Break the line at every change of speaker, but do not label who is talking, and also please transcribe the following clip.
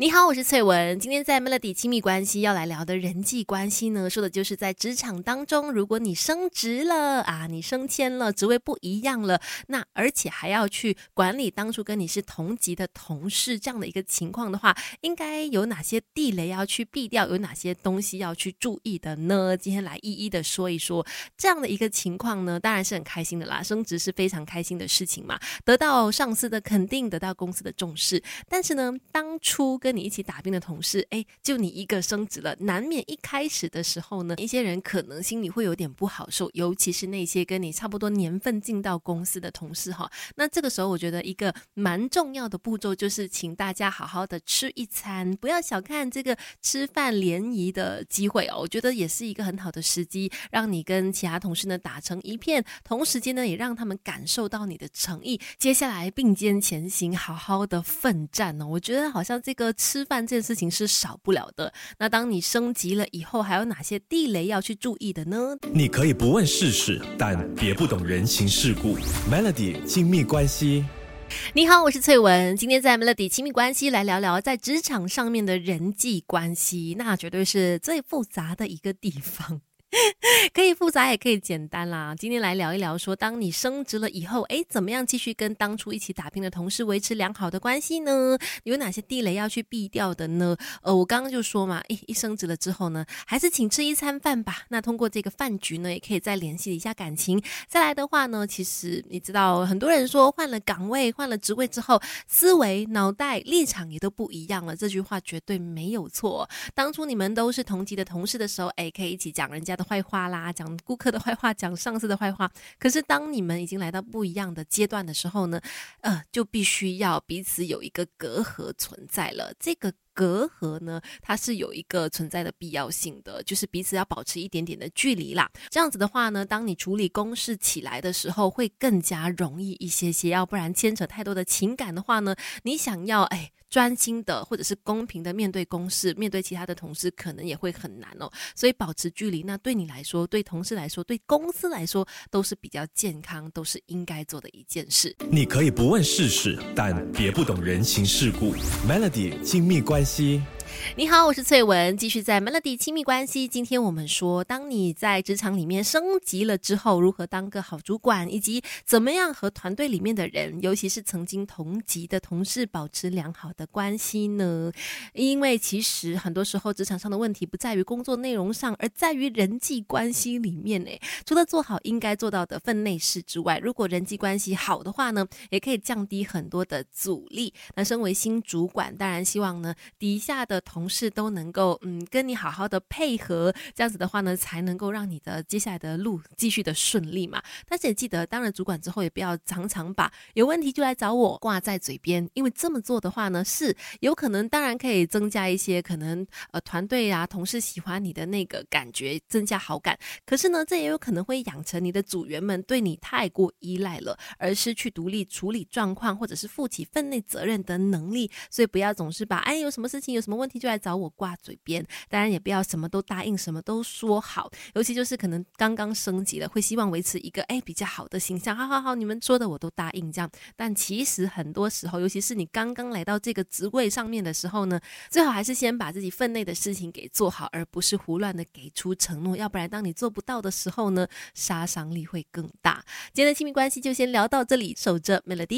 你好，我是翠文。今天在 Melody 亲密关系要来聊的人际关系呢，说的就是在职场当中，如果你升职了啊，你升迁了，职位不一样了，那而且还要去管理当初跟你是同级的同事这样的一个情况的话，应该有哪些地雷要去避掉？有哪些东西要去注意的呢？今天来一一的说一说这样的一个情况呢，当然是很开心的啦，升职是非常开心的事情嘛，得到上司的肯定，得到公司的重视，但是呢，当初跟跟你一起打拼的同事，哎，就你一个升职了，难免一开始的时候呢，一些人可能心里会有点不好受，尤其是那些跟你差不多年份进到公司的同事哈。那这个时候，我觉得一个蛮重要的步骤就是，请大家好好的吃一餐，不要小看这个吃饭联谊的机会哦。我觉得也是一个很好的时机，让你跟其他同事呢打成一片，同时间呢也让他们感受到你的诚意。接下来并肩前行，好好的奋战呢。我觉得好像这个。吃饭这件事情是少不了的。那当你升级了以后，还有哪些地雷要去注意的呢？
你可以不问世事，但别不懂人情世故。Melody 亲密关系，
你好，我是翠文。今天在 Melody 亲密关系来聊聊在职场上面的人际关系，那绝对是最复杂的一个地方。可以复杂也可以简单啦。今天来聊一聊，说当你升职了以后，哎，怎么样继续跟当初一起打拼的同事维持良好的关系呢？有哪些地雷要去避掉的呢？呃，我刚刚就说嘛，一一升职了之后呢，还是请吃一餐饭吧。那通过这个饭局呢，也可以再联系一下感情。再来的话呢，其实你知道，很多人说换了岗位、换了职位之后，思维、脑袋、立场也都不一样了。这句话绝对没有错。当初你们都是同级的同事的时候，哎，可以一起讲人家。的坏话啦，讲顾客的坏话，讲上司的坏话。可是当你们已经来到不一样的阶段的时候呢，呃，就必须要彼此有一个隔阂存在了。这个隔阂呢，它是有一个存在的必要性的，就是彼此要保持一点点的距离啦。这样子的话呢，当你处理公事起来的时候，会更加容易一些些。要不然牵扯太多的情感的话呢，你想要哎。专心的或者是公平的面对公事，面对其他的同事，可能也会很难哦。所以保持距离，那对你来说，对同事来说，对公司来说，都是比较健康，都是应该做的一件事。
你可以不问世事，但别不懂人情世故。Melody 亲密关系。
你好，我是翠文，继续在 Melody 亲密关系。今天我们说，当你在职场里面升级了之后，如何当个好主管，以及怎么样和团队里面的人，尤其是曾经同级的同事，保持良好的关系呢？因为其实很多时候，职场上的问题不在于工作内容上，而在于人际关系里面。呢。除了做好应该做到的分内事之外，如果人际关系好的话呢，也可以降低很多的阻力。那身为新主管，当然希望呢，底下的同事都能够嗯跟你好好的配合，这样子的话呢，才能够让你的接下来的路继续的顺利嘛。但是也记得当了主管之后，也不要常常把有问题就来找我挂在嘴边，因为这么做的话呢，是有可能当然可以增加一些可能呃团队啊同事喜欢你的那个感觉，增加好感。可是呢，这也有可能会养成你的组员们对你太过依赖了，而失去独立处理状况或者是负起分内责任的能力。所以不要总是把哎有什么事情有什么问问。题就来找我挂嘴边，当然也不要什么都答应，什么都说好。尤其就是可能刚刚升级了，会希望维持一个哎比较好的形象。好好好，你们说的我都答应这样。但其实很多时候，尤其是你刚刚来到这个职位上面的时候呢，最好还是先把自己分内的事情给做好，而不是胡乱的给出承诺。要不然当你做不到的时候呢，杀伤力会更大。今天的亲密关系就先聊到这里，守着 Melody。